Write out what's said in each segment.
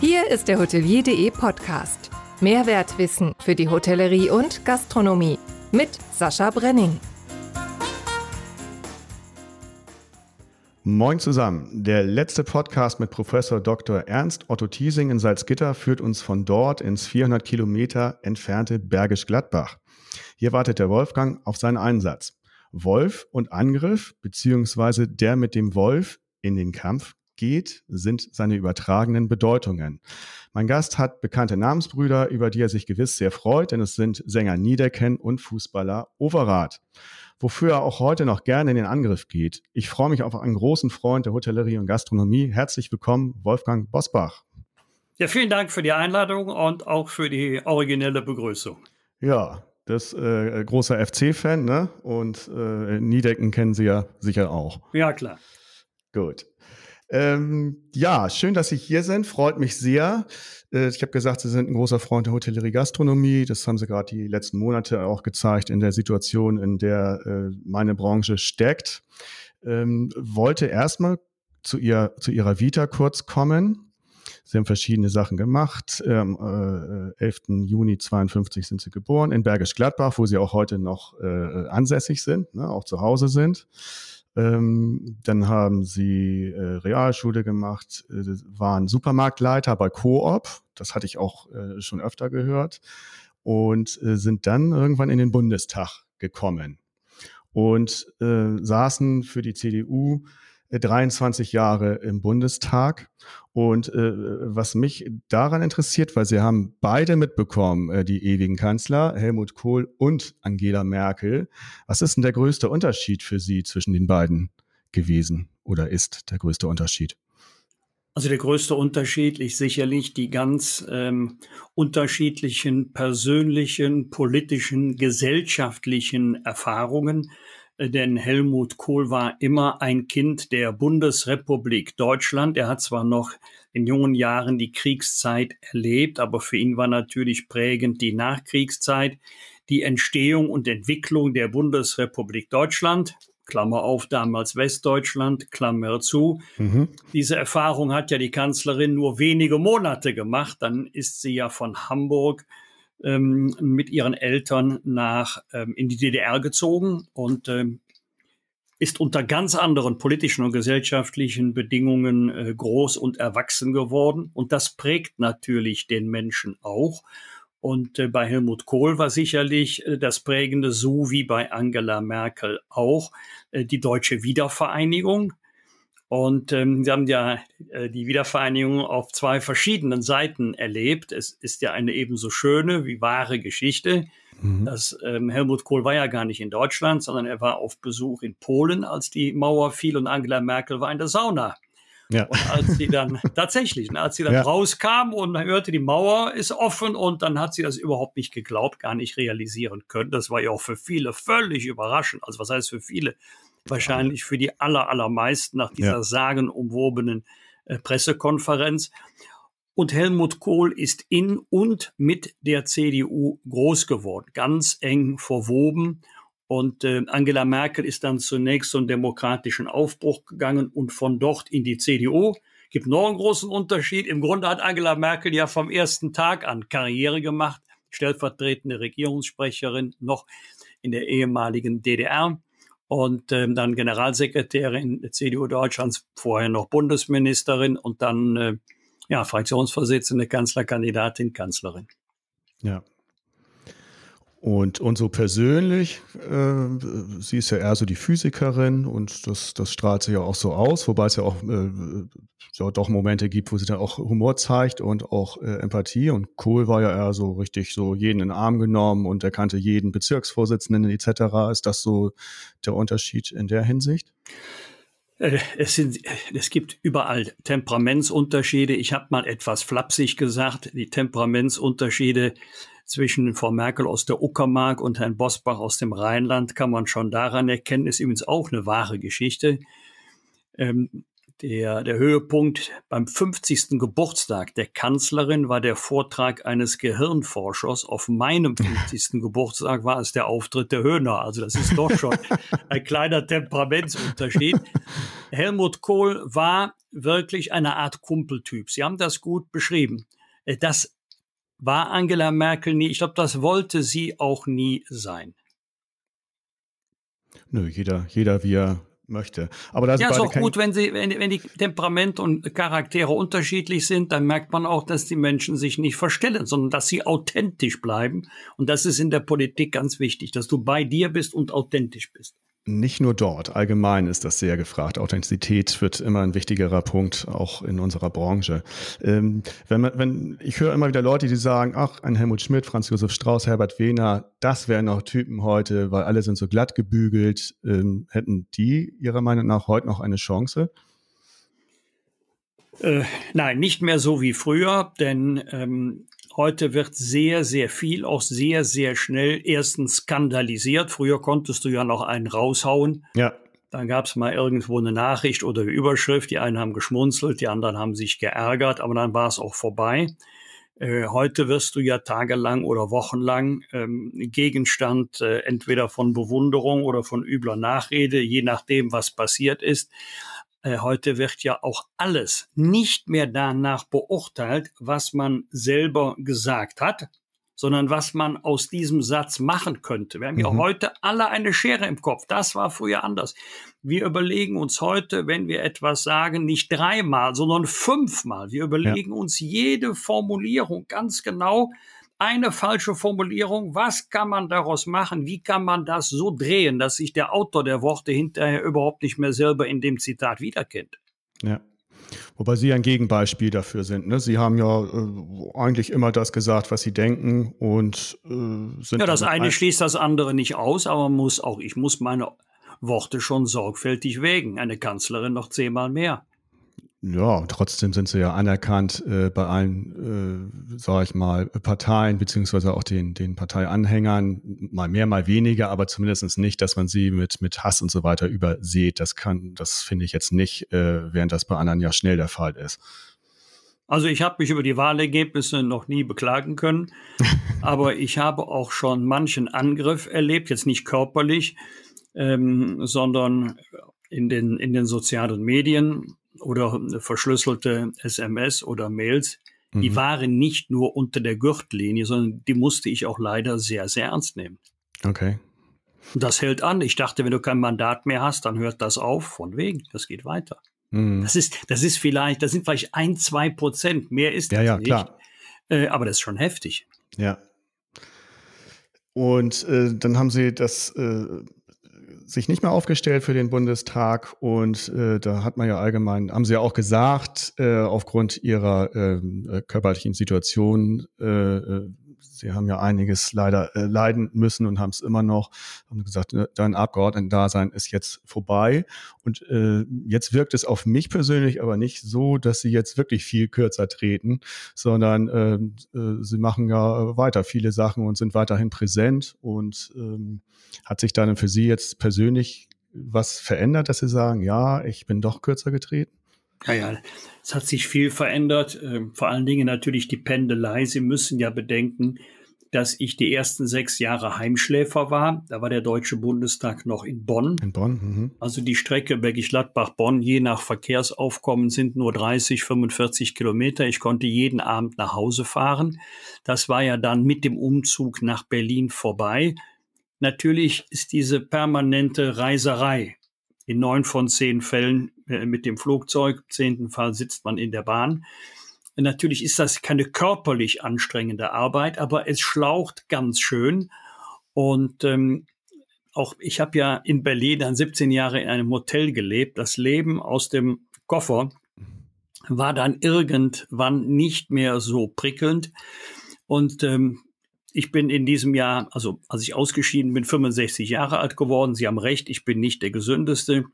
Hier ist der Hotelier.de Podcast. Mehrwertwissen für die Hotellerie und Gastronomie mit Sascha Brenning. Moin zusammen. Der letzte Podcast mit Professor Dr. Ernst Otto Thiesing in Salzgitter führt uns von dort ins 400 Kilometer entfernte Bergisch Gladbach. Hier wartet der Wolfgang auf seinen Einsatz. Wolf und Angriff, beziehungsweise der mit dem Wolf in den Kampf geht, sind seine übertragenen Bedeutungen. Mein Gast hat bekannte Namensbrüder, über die er sich gewiss sehr freut, denn es sind Sänger Niedecken und Fußballer Overath. Wofür er auch heute noch gerne in den Angriff geht. Ich freue mich auf einen großen Freund der Hotellerie und Gastronomie. Herzlich willkommen, Wolfgang Bosbach. Ja, vielen Dank für die Einladung und auch für die originelle Begrüßung. Ja, das äh, großer FC-Fan, ne? Und äh, Niedecken kennen Sie ja sicher auch. Ja, klar. Gut. Ähm, ja, schön, dass Sie hier sind. Freut mich sehr. Äh, ich habe gesagt, Sie sind ein großer Freund der Hotellerie Gastronomie. Das haben Sie gerade die letzten Monate auch gezeigt in der Situation, in der äh, meine Branche steckt. Ähm, wollte erstmal zu, ihr, zu Ihrer Vita kurz kommen. Sie haben verschiedene Sachen gemacht. Am äh, 11. Juni 52 sind Sie geboren in Bergisch Gladbach, wo Sie auch heute noch äh, ansässig sind, ne, auch zu Hause sind. Ähm, dann haben sie äh, Realschule gemacht, äh, waren Supermarktleiter bei Coop, das hatte ich auch äh, schon öfter gehört, und äh, sind dann irgendwann in den Bundestag gekommen. Und äh, saßen für die CDU 23 Jahre im Bundestag. Und äh, was mich daran interessiert, weil Sie haben beide mitbekommen, äh, die ewigen Kanzler, Helmut Kohl und Angela Merkel. Was ist denn der größte Unterschied für Sie zwischen den beiden gewesen oder ist der größte Unterschied? Also der größte Unterschied ist sicherlich die ganz ähm, unterschiedlichen persönlichen, politischen, gesellschaftlichen Erfahrungen, denn Helmut Kohl war immer ein Kind der Bundesrepublik Deutschland. Er hat zwar noch in jungen Jahren die Kriegszeit erlebt, aber für ihn war natürlich prägend die Nachkriegszeit, die Entstehung und Entwicklung der Bundesrepublik Deutschland. Klammer auf, damals Westdeutschland, Klammer zu. Mhm. Diese Erfahrung hat ja die Kanzlerin nur wenige Monate gemacht. Dann ist sie ja von Hamburg ähm, mit ihren Eltern nach ähm, in die DDR gezogen und ähm, ist unter ganz anderen politischen und gesellschaftlichen Bedingungen äh, groß und erwachsen geworden. Und das prägt natürlich den Menschen auch. Und äh, bei Helmut Kohl war sicherlich äh, das Prägende, so wie bei Angela Merkel auch, äh, die deutsche Wiedervereinigung. Und ähm, sie haben ja äh, die Wiedervereinigung auf zwei verschiedenen Seiten erlebt. Es ist ja eine ebenso schöne wie wahre Geschichte. Mhm. Das, ähm, Helmut Kohl war ja gar nicht in Deutschland, sondern er war auf Besuch in Polen, als die Mauer fiel und Angela Merkel war in der Sauna. Ja. Und als sie dann tatsächlich, als sie dann ja. rauskam und hörte, die Mauer ist offen und dann hat sie das überhaupt nicht geglaubt, gar nicht realisieren können. Das war ja auch für viele völlig überraschend. Also was heißt für viele? Wahrscheinlich für die aller, allermeisten nach dieser ja. sagenumwobenen äh, Pressekonferenz. Und Helmut Kohl ist in und mit der CDU groß geworden, ganz eng verwoben. Und äh, Angela Merkel ist dann zunächst zum demokratischen Aufbruch gegangen und von dort in die CDU. Gibt noch einen großen Unterschied. Im Grunde hat Angela Merkel ja vom ersten Tag an Karriere gemacht, stellvertretende Regierungssprecherin noch in der ehemaligen DDR und ähm, dann Generalsekretärin der CDU Deutschlands, vorher noch Bundesministerin und dann äh, ja, Fraktionsvorsitzende, Kanzlerkandidatin, Kanzlerin. Ja, und, und so persönlich, äh, sie ist ja eher so die Physikerin und das, das strahlt sie ja auch so aus, wobei es ja auch äh, ja, doch Momente gibt, wo sie dann auch Humor zeigt und auch äh, Empathie. Und Kohl war ja eher so richtig so jeden in den Arm genommen und er kannte jeden Bezirksvorsitzenden etc. Ist das so der Unterschied in der Hinsicht? Äh, es, sind, es gibt überall Temperamentsunterschiede. Ich habe mal etwas flapsig gesagt, die Temperamentsunterschiede zwischen Frau Merkel aus der Uckermark und Herrn Bosbach aus dem Rheinland kann man schon daran erkennen, ist übrigens auch eine wahre Geschichte. Ähm, Der, der Höhepunkt beim 50. Geburtstag der Kanzlerin war der Vortrag eines Gehirnforschers. Auf meinem 50. Geburtstag war es der Auftritt der Höhner. Also das ist doch schon ein kleiner Temperamentsunterschied. Helmut Kohl war wirklich eine Art Kumpeltyp. Sie haben das gut beschrieben. Äh, das war Angela Merkel nie. Ich glaube, das wollte sie auch nie sein. Nö, jeder, jeder wie er möchte. Aber das ja, ist auch gut, wenn sie, wenn, wenn die Temperament und Charaktere unterschiedlich sind, dann merkt man auch, dass die Menschen sich nicht verstellen, sondern dass sie authentisch bleiben. Und das ist in der Politik ganz wichtig, dass du bei dir bist und authentisch bist. Nicht nur dort, allgemein ist das sehr gefragt. Authentizität wird immer ein wichtigerer Punkt, auch in unserer Branche. Ähm, wenn man, wenn, ich höre immer wieder Leute, die sagen, ach, ein Helmut Schmidt, Franz Josef Strauß, Herbert Wehner, das wären noch Typen heute, weil alle sind so glatt gebügelt. Ähm, hätten die Ihrer Meinung nach heute noch eine Chance? Äh, nein, nicht mehr so wie früher, denn ähm, Heute wird sehr, sehr viel, auch sehr, sehr schnell erstens skandalisiert. Früher konntest du ja noch einen raushauen. Ja. Dann gab es mal irgendwo eine Nachricht oder eine Überschrift. Die einen haben geschmunzelt, die anderen haben sich geärgert, aber dann war es auch vorbei. Äh, heute wirst du ja tagelang oder wochenlang ähm, Gegenstand äh, entweder von Bewunderung oder von übler Nachrede, je nachdem, was passiert ist. Äh, heute wird ja auch alles nicht mehr danach beurteilt, was man selber gesagt hat, sondern was man aus diesem Satz machen könnte. Wir haben mhm. ja heute alle eine Schere im Kopf. Das war früher anders. Wir überlegen uns heute, wenn wir etwas sagen, nicht dreimal, sondern fünfmal. Wir überlegen ja. uns jede Formulierung ganz genau, eine falsche Formulierung, was kann man daraus machen? Wie kann man das so drehen, dass sich der Autor der Worte hinterher überhaupt nicht mehr selber in dem Zitat wiederkennt? Ja. Wobei Sie ein Gegenbeispiel dafür sind. Ne? Sie haben ja äh, eigentlich immer das gesagt, was Sie denken und äh, sind. Ja, das eine ein schließt das andere nicht aus, aber muss auch, ich muss meine Worte schon sorgfältig wägen. Eine Kanzlerin noch zehnmal mehr. Ja, trotzdem sind sie ja anerkannt äh, bei allen, äh, sage ich mal, Parteien beziehungsweise auch den, den Parteianhängern, mal mehr, mal weniger, aber zumindest nicht, dass man sie mit, mit Hass und so weiter übersieht. Das kann, das finde ich jetzt nicht, äh, während das bei anderen ja schnell der Fall ist. Also ich habe mich über die Wahlergebnisse noch nie beklagen können, aber ich habe auch schon manchen Angriff erlebt, jetzt nicht körperlich, ähm, sondern in den, in den sozialen Medien oder verschlüsselte SMS oder Mails, mhm. die waren nicht nur unter der Gürtellinie, sondern die musste ich auch leider sehr, sehr ernst nehmen. Okay. Das hält an. Ich dachte, wenn du kein Mandat mehr hast, dann hört das auf. Von wegen, das geht weiter. Mhm. Das ist, das ist vielleicht, das sind vielleicht ein, zwei Prozent. Mehr ist ja, ja, nicht. Klar. Äh, aber das ist schon heftig. Ja. Und äh, dann haben Sie das äh, sich nicht mehr aufgestellt für den Bundestag und äh, da hat man ja allgemein, haben sie ja auch gesagt, äh, aufgrund ihrer ähm, äh, körperlichen Situation, äh, äh, sie haben ja einiges leider äh, leiden müssen und haben es immer noch, haben gesagt, äh, dein Abgeordnetendasein ist jetzt vorbei. Und äh, jetzt wirkt es auf mich persönlich aber nicht so, dass sie jetzt wirklich viel kürzer treten, sondern äh, äh, sie machen ja weiter viele Sachen und sind weiterhin präsent. Und ähm, hat sich dann für Sie jetzt persönlich was verändert, dass Sie sagen, ja, ich bin doch kürzer getreten? Ja, ja, es hat sich viel verändert. Ähm, vor allen Dingen natürlich die Pendelei. Sie müssen ja bedenken, dass ich die ersten sechs Jahre Heimschläfer war. Da war der Deutsche Bundestag noch in Bonn. In Bonn. Mhm. Also die Strecke Bergisch Gladbach-Bonn, je nach Verkehrsaufkommen, sind nur 30, 45 Kilometer. Ich konnte jeden Abend nach Hause fahren. Das war ja dann mit dem Umzug nach Berlin vorbei. Natürlich ist diese permanente Reiserei in neun von zehn Fällen mit dem Flugzeug, im zehnten Fall sitzt man in der Bahn. Natürlich ist das keine körperlich anstrengende Arbeit, aber es schlaucht ganz schön. Und ähm, auch ich habe ja in Berlin dann 17 Jahre in einem Hotel gelebt. Das Leben aus dem Koffer war dann irgendwann nicht mehr so prickelnd. Und ähm, ich bin in diesem Jahr, also als ich ausgeschieden bin, 65 Jahre alt geworden. Sie haben recht, ich bin nicht der gesündeste.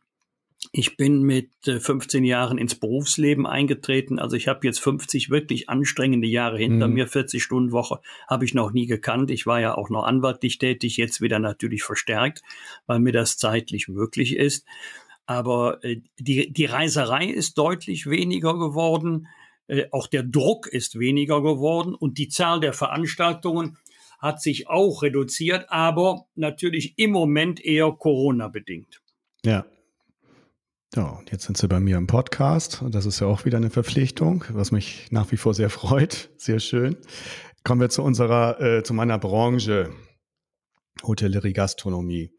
Ich bin mit 15 äh, Jahren ins Berufsleben eingetreten. Also ich habe jetzt 50 wirklich anstrengende Jahre hinter mhm. mir. 40 Stunden Woche habe ich noch nie gekannt. Ich war ja auch noch anwaltlich tätig, jetzt wieder natürlich verstärkt, weil mir das zeitlich möglich ist. Aber äh, die, die Reiserei ist deutlich weniger geworden. Äh, auch der Druck ist weniger geworden und die Zahl der Veranstaltungen hat sich auch reduziert, aber natürlich im Moment eher Corona-bedingt. Ja. Ja, jetzt sind Sie bei mir im Podcast und das ist ja auch wieder eine Verpflichtung, was mich nach wie vor sehr freut. Sehr schön. Kommen wir zu unserer, äh, zu meiner Branche. Hotellerie, Gastronomie.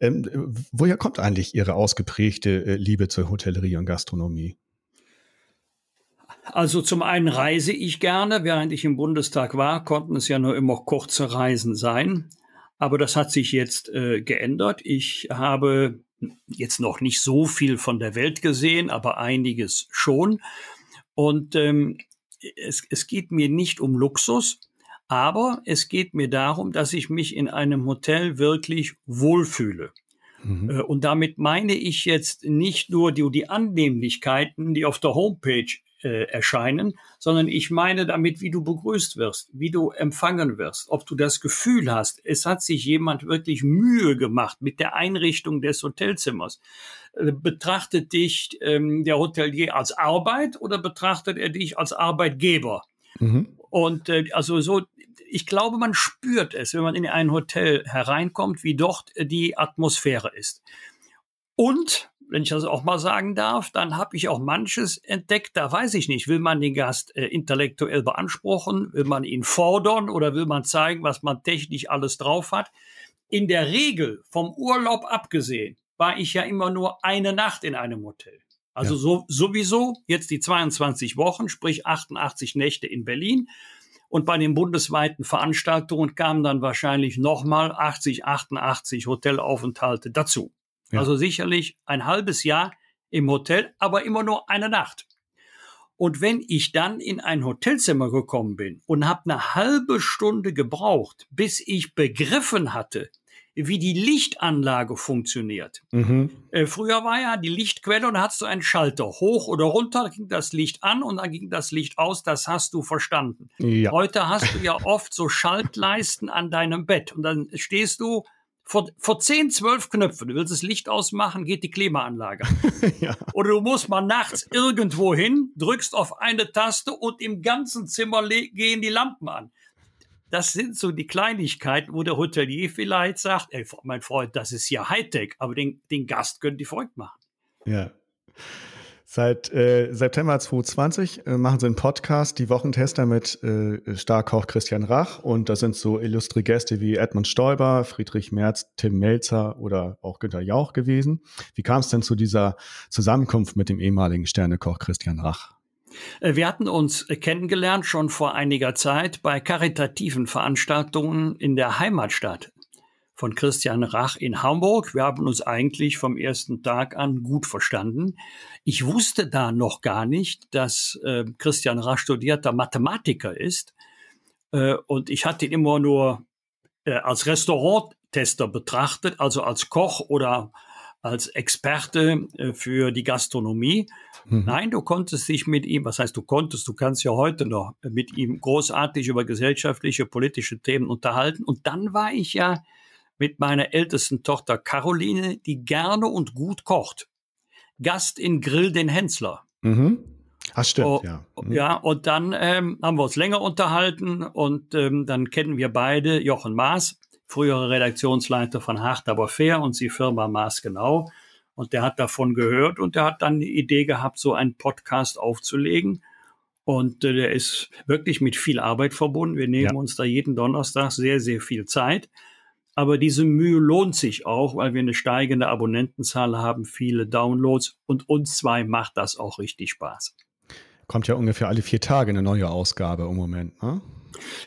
Ähm, woher kommt eigentlich Ihre ausgeprägte äh, Liebe zur Hotellerie und Gastronomie? Also zum einen reise ich gerne. Während ich im Bundestag war, konnten es ja nur immer kurze Reisen sein. Aber das hat sich jetzt äh, geändert. Ich habe jetzt noch nicht so viel von der Welt gesehen, aber einiges schon. Und ähm, es, es geht mir nicht um Luxus, aber es geht mir darum, dass ich mich in einem Hotel wirklich wohlfühle. Mhm. Äh, und damit meine ich jetzt nicht nur die, die Annehmlichkeiten, die auf der Homepage äh, erscheinen, sondern ich meine damit, wie du begrüßt wirst, wie du empfangen wirst, ob du das Gefühl hast, es hat sich jemand wirklich Mühe gemacht mit der Einrichtung des Hotelzimmers. Äh, betrachtet dich ähm, der Hotelier als Arbeit oder betrachtet er dich als Arbeitgeber? Mhm. Und äh, also so, ich glaube, man spürt es, wenn man in ein Hotel hereinkommt, wie dort die Atmosphäre ist. Und wenn ich das auch mal sagen darf, dann habe ich auch manches entdeckt, da weiß ich nicht, will man den Gast äh, intellektuell beanspruchen, will man ihn fordern oder will man zeigen, was man technisch alles drauf hat. In der Regel, vom Urlaub abgesehen, war ich ja immer nur eine Nacht in einem Hotel. Also ja. so, sowieso jetzt die 22 Wochen, sprich 88 Nächte in Berlin. Und bei den bundesweiten Veranstaltungen kamen dann wahrscheinlich nochmal 80, 88 Hotelaufenthalte dazu. Ja. Also sicherlich ein halbes Jahr im Hotel, aber immer nur eine Nacht. Und wenn ich dann in ein Hotelzimmer gekommen bin und habe eine halbe Stunde gebraucht, bis ich begriffen hatte, wie die Lichtanlage funktioniert. Mhm. Äh, früher war ja die Lichtquelle und da hast du einen Schalter. Hoch oder runter ging das Licht an und dann ging das Licht aus. Das hast du verstanden. Ja. Heute hast du ja oft so Schaltleisten an deinem Bett und dann stehst du vor, vor 10, 12 Knöpfen. Du willst das Licht ausmachen, geht die Klimaanlage. ja. Oder du musst mal nachts irgendwo hin, drückst auf eine Taste und im ganzen Zimmer gehen die Lampen an. Das sind so die Kleinigkeiten, wo der Hotelier vielleicht sagt, ey, mein Freund, das ist ja Hightech, aber den, den Gast können die verrückt machen. Ja. Seit äh, September 2020 äh, machen sie einen Podcast, die Wochentester mit äh, Starkoch Christian Rach. Und da sind so illustre Gäste wie Edmund Stoiber, Friedrich Merz, Tim Melzer oder auch Günter Jauch gewesen. Wie kam es denn zu dieser Zusammenkunft mit dem ehemaligen Sternekoch Christian Rach? Äh, wir hatten uns kennengelernt schon vor einiger Zeit bei karitativen Veranstaltungen in der Heimatstadt von Christian Rach in Hamburg. Wir haben uns eigentlich vom ersten Tag an gut verstanden. Ich wusste da noch gar nicht, dass äh, Christian Rach studierter Mathematiker ist. Äh, und ich hatte ihn immer nur äh, als Restauranttester betrachtet, also als Koch oder als Experte äh, für die Gastronomie. Mhm. Nein, du konntest dich mit ihm, was heißt du konntest, du kannst ja heute noch mit ihm großartig über gesellschaftliche, politische Themen unterhalten. Und dann war ich ja mit meiner ältesten Tochter Caroline, die gerne und gut kocht. Gast in Grill den Hensler. Mhm. Ach, stimmt, oh, ja. Mhm. Ja, und dann ähm, haben wir uns länger unterhalten und ähm, dann kennen wir beide Jochen Maas, frühere Redaktionsleiter von Hart aber fair und die Firma Maas genau. Und der hat davon gehört und der hat dann die Idee gehabt, so einen Podcast aufzulegen. Und äh, der ist wirklich mit viel Arbeit verbunden. Wir nehmen ja. uns da jeden Donnerstag sehr, sehr viel Zeit. Aber diese Mühe lohnt sich auch, weil wir eine steigende Abonnentenzahl haben, viele Downloads und uns zwei macht das auch richtig Spaß. Kommt ja ungefähr alle vier Tage eine neue Ausgabe im Moment, ne?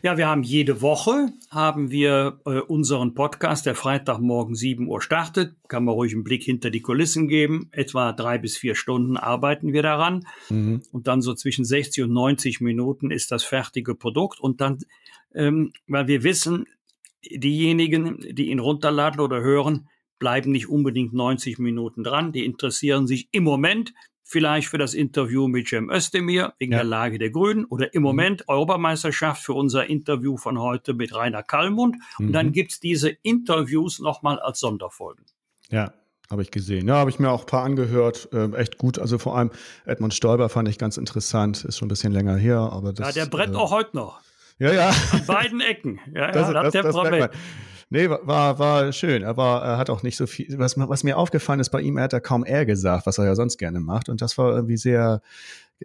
Ja, wir haben jede Woche haben wir äh, unseren Podcast, der Freitagmorgen 7 Uhr startet. Kann man ruhig einen Blick hinter die Kulissen geben. Etwa drei bis vier Stunden arbeiten wir daran. Mhm. Und dann so zwischen 60 und 90 Minuten ist das fertige Produkt. Und dann, ähm, weil wir wissen, diejenigen, die ihn runterladen oder hören, bleiben nicht unbedingt 90 Minuten dran. Die interessieren sich im Moment vielleicht für das Interview mit Cem Özdemir wegen ja. der Lage der Grünen oder im mhm. Moment mhm. Europameisterschaft für unser Interview von heute mit Rainer Kallmund. Mhm. Und dann gibt's diese Interviews nochmal als Sonderfolgen. Ja, Habe ich gesehen. Ja, habe ich mir auch ein paar angehört. Äh, echt gut. Also vor allem Edmund Stoiber fand ich ganz interessant. Ist schon ein bisschen länger her, aber das. Ja, der brennt äh, auch heute noch. Ja, ja. An beiden Ecken. Ja, das, ja, das, das, das Nee, war, war schön. Er war, er hat auch nicht so viel. Was, was mir aufgefallen ist bei ihm, er hat da kaum er gesagt, was er ja sonst gerne macht. Und das war irgendwie sehr,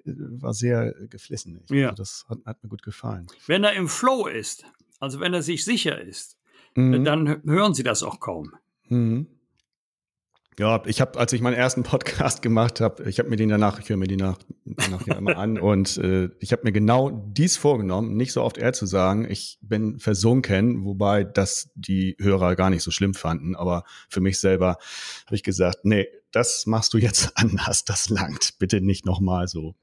war sehr geflissen. ja. Also das hat, hat, mir gut gefallen. Wenn er im Flow ist, also wenn er sich sicher ist, mhm. dann hören Sie das auch kaum. Mhm. Ja, ich habe, als ich meinen ersten Podcast gemacht habe, ich habe mir den danach, ich höre mir die nach, danach ja immer an. Und äh, ich habe mir genau dies vorgenommen, nicht so oft er zu sagen, ich bin versunken, wobei das die Hörer gar nicht so schlimm fanden, aber für mich selber habe ich gesagt, nee, das machst du jetzt anders, das langt, bitte nicht nochmal so.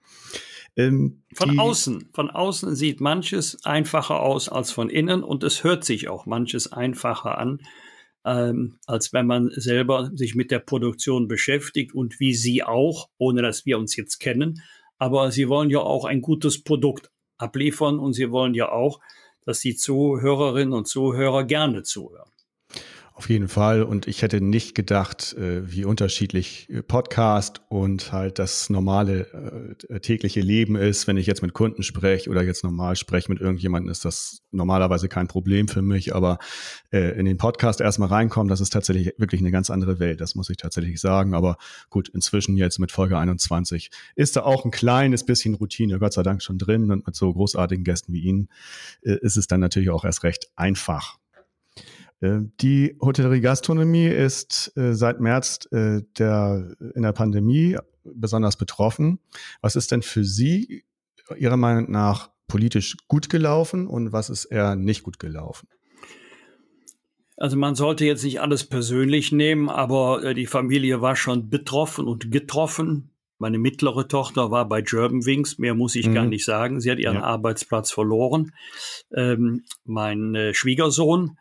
Ähm, von außen, von außen sieht manches einfacher aus als von innen. Und es hört sich auch manches einfacher an ähm, als wenn man selber sich mit der Produktion beschäftigt und wie Sie auch, ohne dass wir uns jetzt kennen. Aber Sie wollen ja auch ein gutes Produkt abliefern und Sie wollen ja auch, dass die Zuhörerinnen und Zuhörer gerne zuhören. Auf jeden Fall. Und ich hätte nicht gedacht, äh, wie unterschiedlich äh, Podcast und halt das normale äh, tägliche Leben ist. Wenn ich jetzt mit Kunden spreche oder jetzt normal spreche mit irgendjemandem, ist das normalerweise kein Problem für mich. Aber in den Podcast erstmal reinkommen, das ist tatsächlich wirklich eine ganz andere Welt. Das muss ich tatsächlich sagen. Aber gut, inzwischen jetzt mit Folge 21 ist da auch ein kleines bisschen Routine, Gott sei Dank schon drin. Und mit so großartigen Gästen wie Ihnen ist es dann natürlich auch erst recht einfach. Äh, die Hotellerie-Gastronomie ist äh, seit März äh, der, in der Pandemie besonders betroffen. Was ist denn für Sie Ihrer Meinung nach politisch gut gelaufen und was ist eher nicht gut gelaufen? Also man sollte jetzt nicht alles persönlich nehmen, aber die Familie war schon betroffen und getroffen. Meine mittlere Tochter war bei Germanwings, mehr muss ich mhm. gar nicht sagen. Sie hat ihren ja. Arbeitsplatz verloren. Ähm, mein äh, Schwiegersohn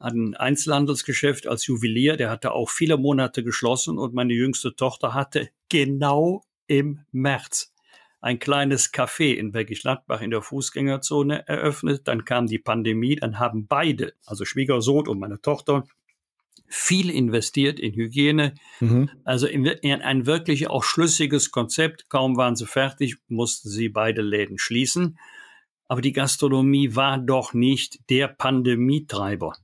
ein Einzelhandelsgeschäft als Juwelier, der hatte auch viele Monate geschlossen und meine jüngste Tochter hatte genau im März ein kleines Café in Bergisch Gladbach in der Fußgängerzone eröffnet. Dann kam die Pandemie, dann haben beide, also Schwiegersohn und meine Tochter, viel investiert in Hygiene. Mhm. Also in, in ein wirklich auch schlüssiges Konzept. Kaum waren sie fertig, mussten sie beide Läden schließen. Aber die Gastronomie war doch nicht der Pandemietreiber.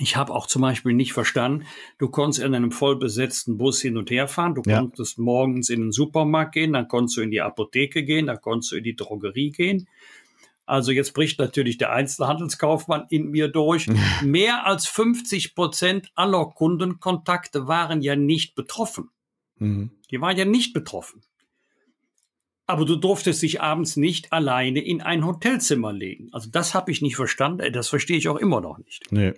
Ich habe auch zum Beispiel nicht verstanden, du konntest in einem vollbesetzten Bus hin und her fahren, du ja. konntest morgens in den Supermarkt gehen, dann konntest du in die Apotheke gehen, dann konntest du in die Drogerie gehen. Also jetzt bricht natürlich der Einzelhandelskaufmann in mir durch. Mehr als 50 Prozent aller Kundenkontakte waren ja nicht betroffen. Mhm. Die waren ja nicht betroffen. Aber du durftest dich abends nicht alleine in ein Hotelzimmer legen. Also das habe ich nicht verstanden. Das verstehe ich auch immer noch nicht. Nee,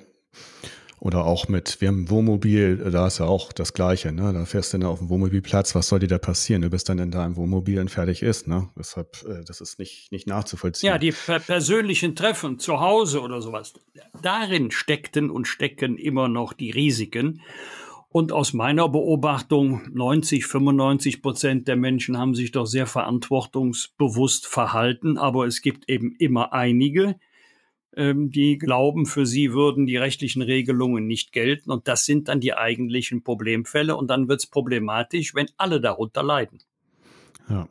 oder auch mit, wir haben ein Wohnmobil, da ist ja auch das Gleiche, ne? Da fährst du dann auf dem Wohnmobilplatz, was soll dir da passieren? Du bist dann in deinem Wohnmobil und fertig ist, ne? Deshalb, äh, das ist nicht, nicht nachzuvollziehen. Ja, die per persönlichen Treffen zu Hause oder sowas, darin steckten und stecken immer noch die Risiken. Und aus meiner Beobachtung, 90, 95 Prozent der Menschen haben sich doch sehr verantwortungsbewusst verhalten, aber es gibt eben immer einige, ähm, die glauben, für sie würden die rechtlichen Regelungen nicht gelten. Und das sind dann die eigentlichen Problemfälle. Und dann wird es problematisch, wenn alle darunter leiden. Ja.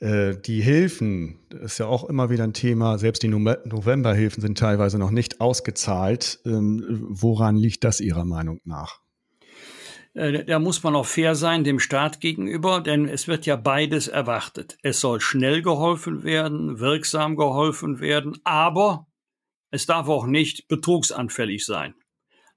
Äh, die Hilfen, ist ja auch immer wieder ein Thema. Selbst die Novemberhilfen sind teilweise noch nicht ausgezahlt. Ähm, woran liegt das Ihrer Meinung nach? Äh, da muss man auch fair sein dem Staat gegenüber, denn es wird ja beides erwartet. Es soll schnell geholfen werden, wirksam geholfen werden, aber es darf auch nicht betrugsanfällig sein.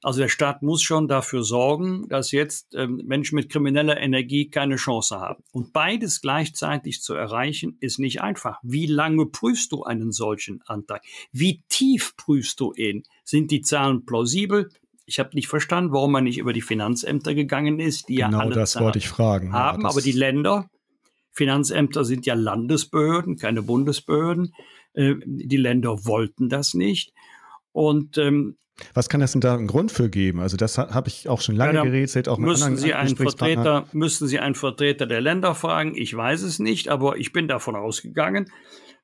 Also der Staat muss schon dafür sorgen, dass jetzt ähm, Menschen mit krimineller Energie keine Chance haben. Und beides gleichzeitig zu erreichen, ist nicht einfach. Wie lange prüfst du einen solchen Antrag? Wie tief prüfst du ihn? Sind die Zahlen plausibel? Ich habe nicht verstanden, warum man nicht über die Finanzämter gegangen ist, die genau ja alle das wollte ich fragen. haben, ja, aber die Länder, Finanzämter sind ja Landesbehörden, keine Bundesbehörden. Äh, die Länder wollten das nicht. Und ähm, was kann es denn da einen Grund für geben? Also das habe ich auch schon lange ja, gerätselt, auch mit müssen Sie einen Vertreter, müssen Sie einen Vertreter der Länder fragen? Ich weiß es nicht, aber ich bin davon ausgegangen,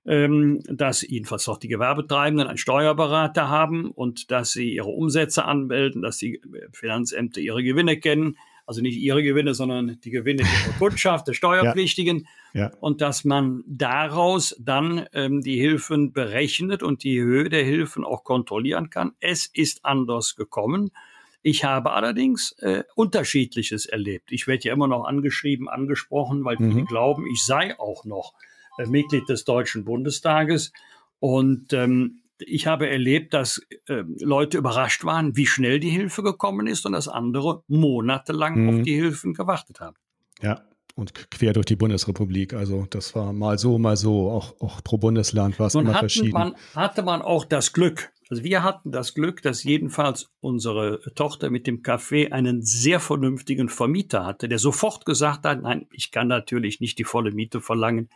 ähm, dass jedenfalls auch die Gewerbetreibenden einen Steuerberater haben und dass sie ihre Umsätze anmelden, dass die Finanzämter ihre Gewinne kennen. Also nicht ihre Gewinne, sondern die Gewinne der Kundschaft, der Steuerpflichtigen. Ja. Ja. Und dass man daraus dann ähm, die Hilfen berechnet und die Höhe der Hilfen auch kontrollieren kann. Es ist anders gekommen. Ich habe allerdings äh, Unterschiedliches erlebt. Ich werde ja immer noch angeschrieben, angesprochen, weil viele mhm. glauben, ich sei auch noch äh, Mitglied des Deutschen Bundestages. Und ähm, ich habe erlebt, dass äh, Leute überrascht waren, wie schnell die Hilfe gekommen ist und dass andere monatelang mhm. auf die Hilfen gewartet haben. Ja, und quer durch die Bundesrepublik. Also das war mal so, mal so. Auch, auch pro Bundesland war es immer verschieden. Man, hatte man auch das Glück, also wir hatten das Glück, dass jedenfalls unsere Tochter mit dem Café einen sehr vernünftigen Vermieter hatte, der sofort gesagt hat, nein, ich kann natürlich nicht die volle Miete verlangen,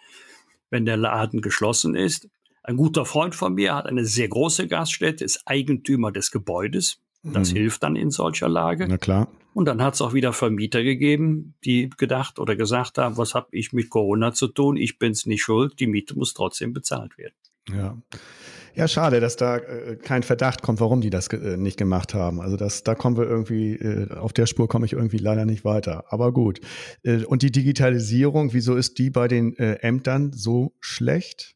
wenn der Laden geschlossen ist. Ein guter Freund von mir hat eine sehr große Gaststätte, ist Eigentümer des Gebäudes. Das mhm. hilft dann in solcher Lage. Na klar. Und dann hat es auch wieder Vermieter gegeben, die gedacht oder gesagt haben, was habe ich mit Corona zu tun? Ich bin's nicht schuld, die Miete muss trotzdem bezahlt werden. Ja. Ja, schade, dass da äh, kein Verdacht kommt, warum die das äh, nicht gemacht haben. Also das, da kommen wir irgendwie, äh, auf der Spur komme ich irgendwie leider nicht weiter. Aber gut. Äh, und die Digitalisierung, wieso ist die bei den äh, Ämtern so schlecht?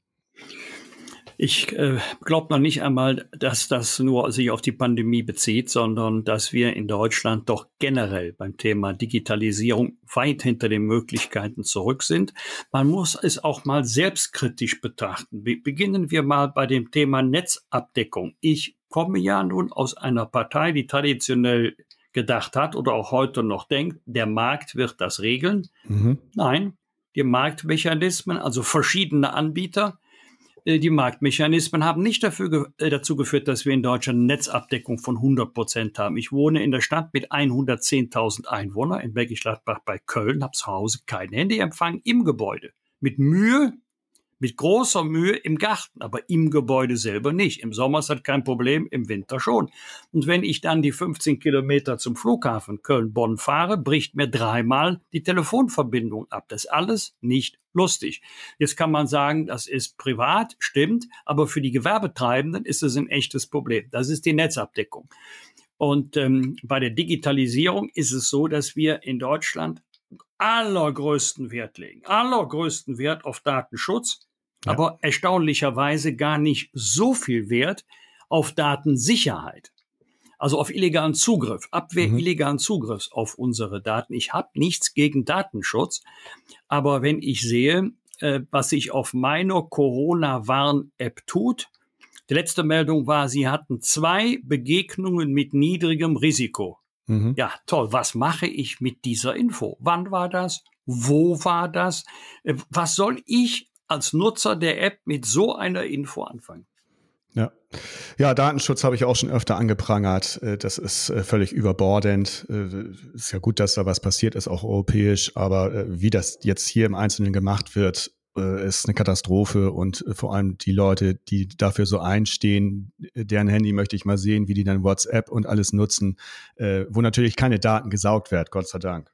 Ich äh, glaube noch nicht einmal, dass das nur sich auf die Pandemie bezieht, sondern dass wir in Deutschland doch generell beim Thema Digitalisierung weit hinter den Möglichkeiten zurück sind. Man muss es auch mal selbstkritisch betrachten. Be beginnen wir mal bei dem Thema Netzabdeckung. Ich komme ja nun aus einer Partei, die traditionell gedacht hat oder auch heute noch denkt, der Markt wird das regeln. Mhm. Nein, die Marktmechanismen, also verschiedene Anbieter, die Marktmechanismen haben nicht dafür, äh, dazu geführt, dass wir in Deutschland Netzabdeckung von 100 Prozent haben. Ich wohne in der Stadt mit 110.000 Einwohnern in Bergisch Gladbach bei Köln, habe zu Hause keinen Handyempfang im Gebäude. Mit Mühe mit großer Mühe im Garten, aber im Gebäude selber nicht. Im Sommer ist das kein Problem, im Winter schon. Und wenn ich dann die 15 Kilometer zum Flughafen Köln-Bonn fahre, bricht mir dreimal die Telefonverbindung ab. Das ist alles nicht lustig. Jetzt kann man sagen, das ist privat, stimmt, aber für die Gewerbetreibenden ist es ein echtes Problem. Das ist die Netzabdeckung. Und ähm, bei der Digitalisierung ist es so, dass wir in Deutschland allergrößten Wert legen, allergrößten Wert auf Datenschutz, ja. aber erstaunlicherweise gar nicht so viel Wert auf Datensicherheit. Also auf illegalen Zugriff, Abwehr mhm. illegalen Zugriffs auf unsere Daten. Ich habe nichts gegen Datenschutz, aber wenn ich sehe, äh, was sich auf meiner Corona-Warn-App tut, die letzte Meldung war, sie hatten zwei Begegnungen mit niedrigem Risiko. Mhm. Ja, toll. Was mache ich mit dieser Info? Wann war das? Wo war das? Äh, was soll ich als Nutzer der App mit so einer Info anfangen? Ja. Ja, Datenschutz habe ich auch schon öfter angeprangert. Äh, das ist äh, völlig überbordend. Ist ja gut, dass da was passiert ist, auch europäisch, aber wie das jetzt hier im Einzelnen gemacht wird, äh, ist eine Katastrophe und äh, vor allem die Leute, die dafür so einstehen, deren Handy möchte ich mal sehen, wie die dann WhatsApp und alles nutzen, äh, wo natürlich keine Daten gesaugt werden, Gott sei Dank.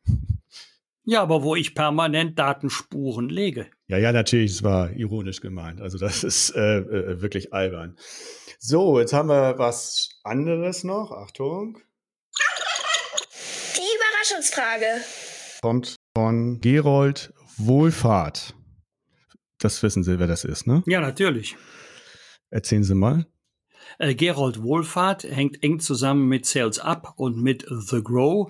Ja, aber wo ich permanent Datenspuren lege. Ja, ja, natürlich, es war ironisch gemeint. Also das ist äh, äh, wirklich albern. So, jetzt haben wir was anderes noch. Achtung. Die Überraschungsfrage. Kommt von Gerold Wohlfahrt. Das wissen Sie, wer das ist, ne? Ja, natürlich. Erzählen Sie mal. Äh, Gerold Wohlfahrt hängt eng zusammen mit Sales Up und mit The Grow.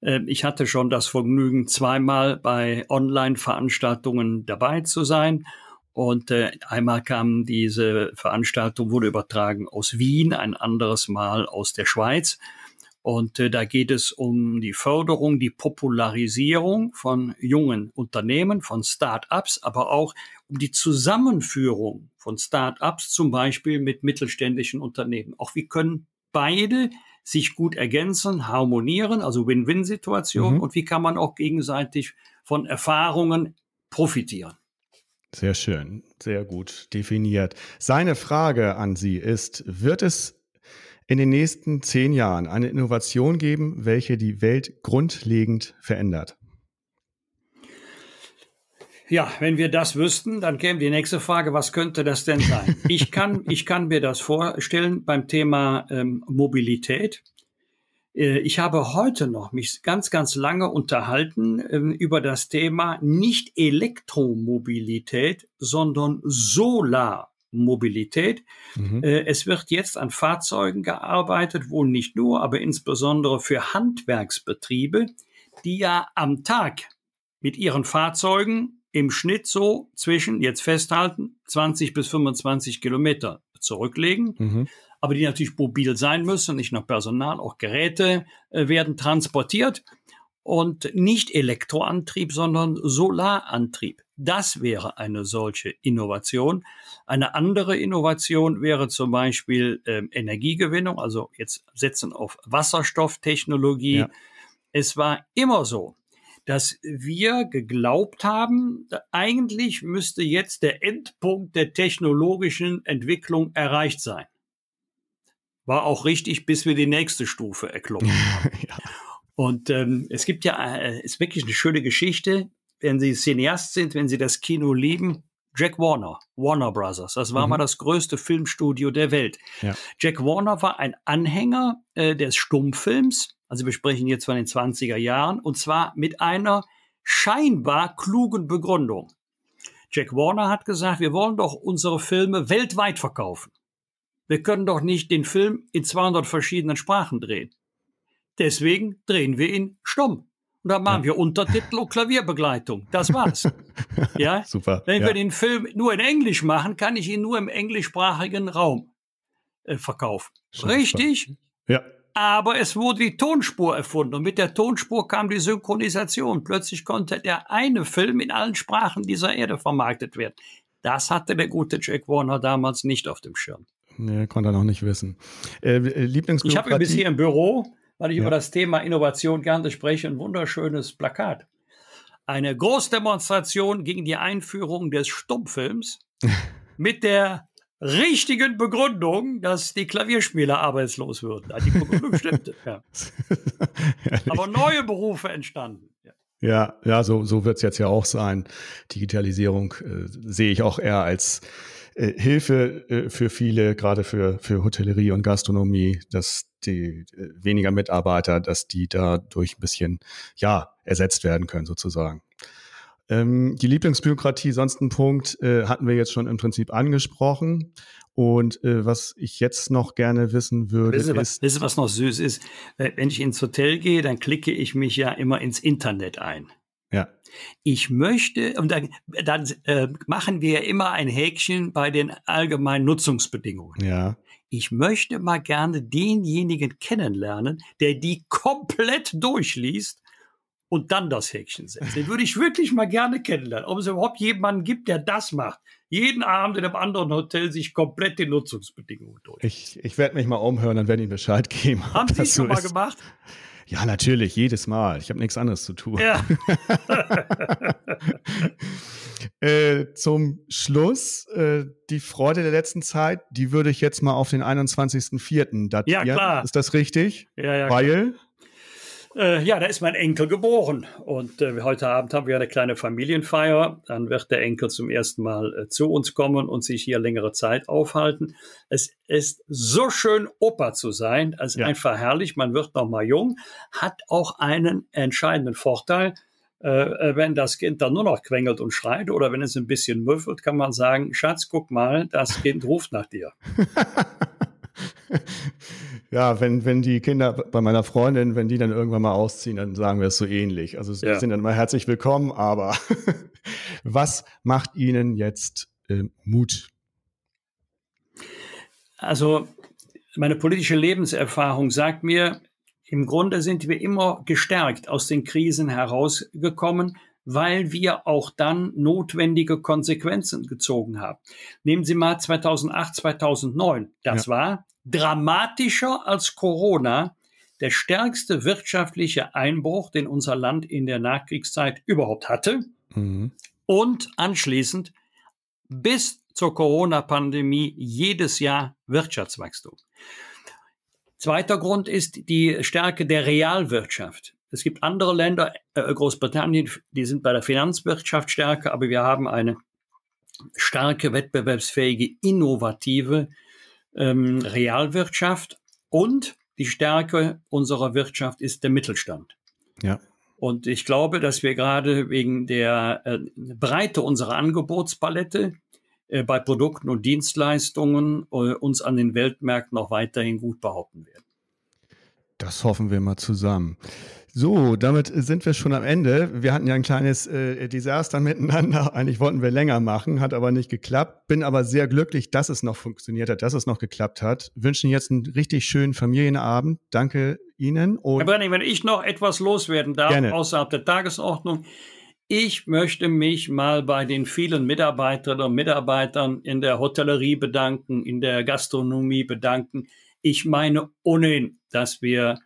Äh, ich hatte schon das Vergnügen, zweimal bei Online-Veranstaltungen dabei zu sein. Und äh, einmal kam diese Veranstaltung, wurde übertragen aus Wien, ein anderes Mal aus der Schweiz. Und äh, da geht es um die Förderung, die Popularisierung von jungen Unternehmen, von Start-ups, aber auch um die Zusammenführung von Start-ups, zum Beispiel mit mittelständischen Unternehmen. Auch wie können beide sich gut ergänzen, harmonieren, also Win-Win-Situation mhm. und wie kann man auch gegenseitig von Erfahrungen profitieren. Sehr schön, sehr gut definiert. Seine Frage an Sie ist, wird es in den nächsten zehn Jahren eine Innovation geben, welche die Welt grundlegend verändert? Ja, wenn wir das wüssten, dann käme die nächste Frage, was könnte das denn sein? Ich kann, ich kann mir das vorstellen beim Thema ähm, Mobilität. Äh, ich habe heute noch mich ganz, ganz lange unterhalten ähm, über das Thema nicht Elektromobilität, sondern Solarmobilität. Mhm. Äh, es wird jetzt an Fahrzeugen gearbeitet, wohl nicht nur, aber insbesondere für Handwerksbetriebe, die ja am Tag mit ihren Fahrzeugen im Schnitt so zwischen, jetzt festhalten, 20 bis 25 Kilometer zurücklegen. Mhm aber die natürlich mobil sein müssen, nicht nur Personal, auch Geräte äh, werden transportiert und nicht Elektroantrieb, sondern Solarantrieb. Das wäre eine solche Innovation. Eine andere Innovation wäre zum Beispiel äh, Energiegewinnung, also jetzt setzen auf Wasserstofftechnologie. Ja. Es war immer so, dass wir geglaubt haben, eigentlich müsste jetzt der Endpunkt der technologischen Entwicklung erreicht sein. War auch richtig, bis wir die nächste Stufe erklommen haben. ja. Und ähm, es gibt ja, äh, ist wirklich eine schöne Geschichte, wenn Sie Cineast sind, wenn Sie das Kino lieben. Jack Warner, Warner Brothers, das war mhm. mal das größte Filmstudio der Welt. Ja. Jack Warner war ein Anhänger äh, des Stummfilms, also wir sprechen jetzt von den 20er Jahren, und zwar mit einer scheinbar klugen Begründung. Jack Warner hat gesagt, wir wollen doch unsere Filme weltweit verkaufen. Wir können doch nicht den Film in 200 verschiedenen Sprachen drehen. Deswegen drehen wir ihn stumm. Und da machen wir Untertitel und Klavierbegleitung. Das war's. ja, super. Wenn ja. wir den Film nur in Englisch machen, kann ich ihn nur im englischsprachigen Raum äh, verkaufen. Richtig? Ja. Aber es wurde die Tonspur erfunden und mit der Tonspur kam die Synchronisation. Plötzlich konnte der eine Film in allen Sprachen dieser Erde vermarktet werden. Das hatte der gute Jack Warner damals nicht auf dem Schirm. Nee, konnte er noch nicht wissen. Äh, äh Ich habe bis hier im Büro, weil ich ja. über das Thema Innovation gerne spreche, ein wunderschönes Plakat. Eine Großdemonstration gegen die Einführung des Stummfilms mit der richtigen Begründung, dass die Klavierspieler arbeitslos würden. Die Begründung stimmte. Ja. Aber neue Berufe entstanden. Ja. Ja, ja, so, so wird es jetzt ja auch sein. Digitalisierung äh, sehe ich auch eher als äh, Hilfe äh, für viele, gerade für, für Hotellerie und Gastronomie, dass die äh, weniger Mitarbeiter, dass die dadurch ein bisschen, ja, ersetzt werden können sozusagen. Ähm, die Lieblingsbürokratie, sonst ein Punkt, äh, hatten wir jetzt schon im Prinzip angesprochen. Und äh, was ich jetzt noch gerne wissen würde, wissen, ist. Wissen, was noch süß ist? Wenn ich ins Hotel gehe, dann klicke ich mich ja immer ins Internet ein. Ja. Ich möchte, und dann, dann äh, machen wir immer ein Häkchen bei den allgemeinen Nutzungsbedingungen. Ja. Ich möchte mal gerne denjenigen kennenlernen, der die komplett durchliest und dann das Häkchen setzt. Den würde ich wirklich mal gerne kennenlernen. Ob es überhaupt jemanden gibt, der das macht. Jeden Abend in einem anderen Hotel sich komplett die Nutzungsbedingungen durch. Ich, ich werde mich mal umhören, dann werde ich Bescheid geben. Haben Sie es schon so mal gemacht? Ja, natürlich, jedes Mal. Ich habe nichts anderes zu tun. Ja. äh, zum Schluss, äh, die Freude der letzten Zeit, die würde ich jetzt mal auf den 21.04. datieren. Ja, klar. Ist das richtig? Ja, ja. Weil? Klar. Äh, ja, da ist mein Enkel geboren und äh, heute Abend haben wir eine kleine Familienfeier. Dann wird der Enkel zum ersten Mal äh, zu uns kommen und sich hier längere Zeit aufhalten. Es ist so schön, Opa zu sein. Es ist ja. einfach herrlich. Man wird noch mal jung, hat auch einen entscheidenden Vorteil. Äh, äh, wenn das Kind dann nur noch quengelt und schreit oder wenn es ein bisschen müffelt, kann man sagen, Schatz, guck mal, das Kind ruft nach dir. ja, wenn, wenn die Kinder bei meiner Freundin, wenn die dann irgendwann mal ausziehen, dann sagen wir es so ähnlich. Also sie ja. sind dann mal herzlich willkommen, aber was macht ihnen jetzt äh, Mut? Also meine politische Lebenserfahrung sagt mir, im Grunde sind wir immer gestärkt aus den Krisen herausgekommen, weil wir auch dann notwendige Konsequenzen gezogen haben. Nehmen Sie mal 2008, 2009. Das ja. war dramatischer als Corona der stärkste wirtschaftliche Einbruch, den unser Land in der Nachkriegszeit überhaupt hatte. Mhm. Und anschließend bis zur Corona-Pandemie jedes Jahr Wirtschaftswachstum. Zweiter Grund ist die Stärke der Realwirtschaft. Es gibt andere Länder, äh, Großbritannien, die sind bei der Finanzwirtschaft stärker, aber wir haben eine starke, wettbewerbsfähige, innovative ähm, Realwirtschaft und die Stärke unserer Wirtschaft ist der Mittelstand. Ja. Und ich glaube, dass wir gerade wegen der äh, Breite unserer Angebotspalette äh, bei Produkten und Dienstleistungen äh, uns an den Weltmärkten noch weiterhin gut behaupten werden. Das hoffen wir mal zusammen. So, damit sind wir schon am Ende. Wir hatten ja ein kleines äh, Desaster miteinander. Eigentlich wollten wir länger machen, hat aber nicht geklappt. Bin aber sehr glücklich, dass es noch funktioniert hat, dass es noch geklappt hat. Wünschen jetzt einen richtig schönen Familienabend. Danke Ihnen. Und Herr Brenning, wenn ich noch etwas loswerden darf, gerne. außerhalb der Tagesordnung. Ich möchte mich mal bei den vielen Mitarbeiterinnen und Mitarbeitern in der Hotellerie bedanken, in der Gastronomie bedanken. Ich meine ohnehin, dass wir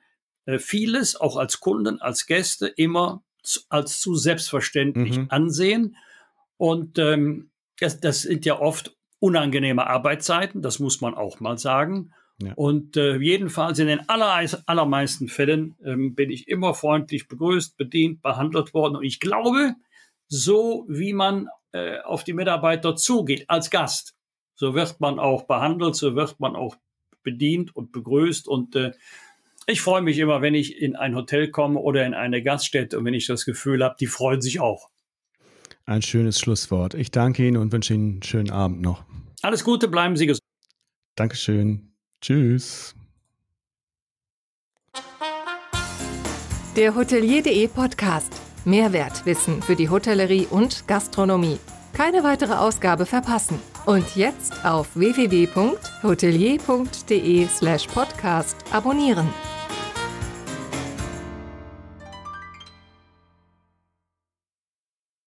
vieles auch als Kunden, als Gäste immer zu, als zu selbstverständlich mhm. ansehen. Und ähm, das, das sind ja oft unangenehme Arbeitszeiten, das muss man auch mal sagen. Ja. Und äh, jedenfalls in den aller, allermeisten Fällen ähm, bin ich immer freundlich begrüßt, bedient, behandelt worden. Und ich glaube, so wie man äh, auf die Mitarbeiter zugeht als Gast, so wird man auch behandelt, so wird man auch bedient und begrüßt. Und äh, ich freue mich immer, wenn ich in ein Hotel komme oder in eine Gaststätte und wenn ich das Gefühl habe, die freuen sich auch. Ein schönes Schlusswort. Ich danke Ihnen und wünsche Ihnen einen schönen Abend noch. Alles Gute, bleiben Sie gesund. Dankeschön. Tschüss. Der Hotelier.de Podcast. Mehrwertwissen für die Hotellerie und Gastronomie. Keine weitere Ausgabe verpassen. Und jetzt auf www.hotelier.de/podcast abonnieren.